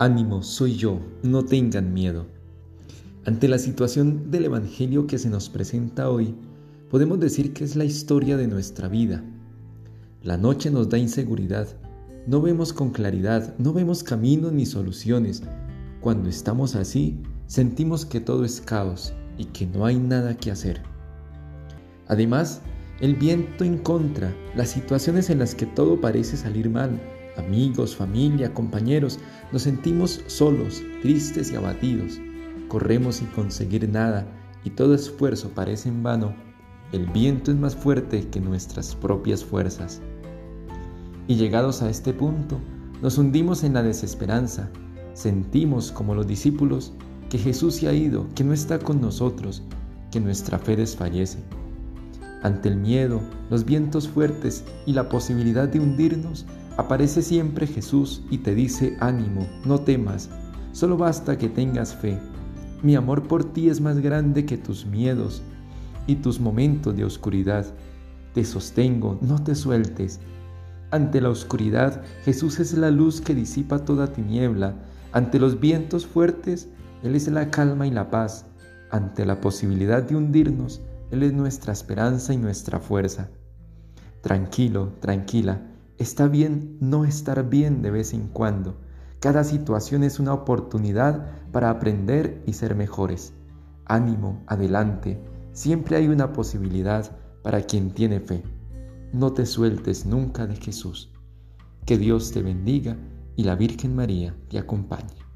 Ánimo, soy yo, no tengan miedo. Ante la situación del Evangelio que se nos presenta hoy, podemos decir que es la historia de nuestra vida. La noche nos da inseguridad, no vemos con claridad, no vemos caminos ni soluciones. Cuando estamos así, sentimos que todo es caos y que no hay nada que hacer. Además, el viento en contra, las situaciones en las que todo parece salir mal, amigos, familia, compañeros, nos sentimos solos, tristes y abatidos. Corremos sin conseguir nada y todo esfuerzo parece en vano. El viento es más fuerte que nuestras propias fuerzas. Y llegados a este punto, nos hundimos en la desesperanza. Sentimos, como los discípulos, que Jesús se ha ido, que no está con nosotros, que nuestra fe desfallece. Ante el miedo, los vientos fuertes y la posibilidad de hundirnos, Aparece siempre Jesús y te dice, ánimo, no temas, solo basta que tengas fe. Mi amor por ti es más grande que tus miedos y tus momentos de oscuridad. Te sostengo, no te sueltes. Ante la oscuridad, Jesús es la luz que disipa toda tiniebla. Ante los vientos fuertes, Él es la calma y la paz. Ante la posibilidad de hundirnos, Él es nuestra esperanza y nuestra fuerza. Tranquilo, tranquila Está bien no estar bien de vez en cuando. Cada situación es una oportunidad para aprender y ser mejores. Ánimo, adelante. Siempre hay una posibilidad para quien tiene fe. No te sueltes nunca de Jesús. Que Dios te bendiga y la Virgen María te acompañe.